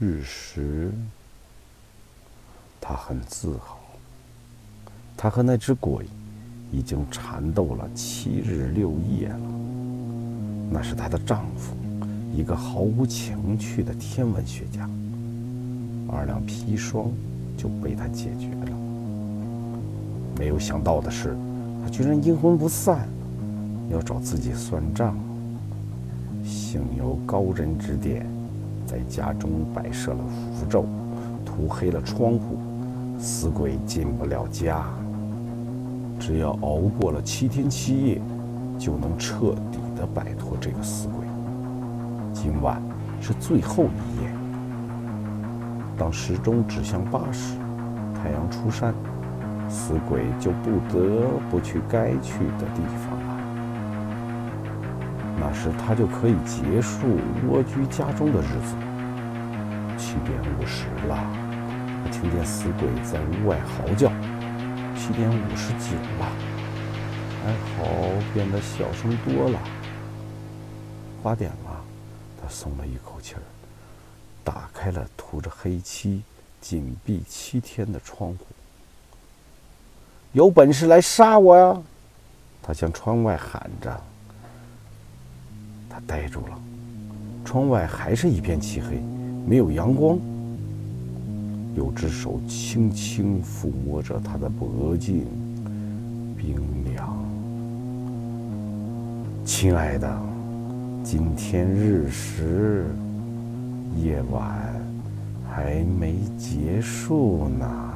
日食，他很自豪。他和那只鬼已经缠斗了七日六夜了。那是她的丈夫，一个毫无情趣的天文学家。二两砒霜就被他解决了。没有想到的是，他居然阴魂不散，要找自己算账。幸有高人指点，在家中摆设了符咒，涂黑了窗户，死鬼进不了家。只要熬过了七天七夜，就能彻底的摆脱这个死鬼。今晚是最后一夜。当时钟指向八时，太阳出山，死鬼就不得不去该去的地方了。那时他就可以结束蜗居家中的日子。七点五十了，他听见死鬼在屋外嚎叫。七点五十九了，哀嚎变得小声多了。八点了，他松了一口气儿，打开了涂着黑漆、紧闭七天的窗户。有本事来杀我呀！他向窗外喊着。呆住了，窗外还是一片漆黑，没有阳光。有只手轻轻抚摸着他的脖颈，冰凉。亲爱的，今天日食，夜晚还没结束呢。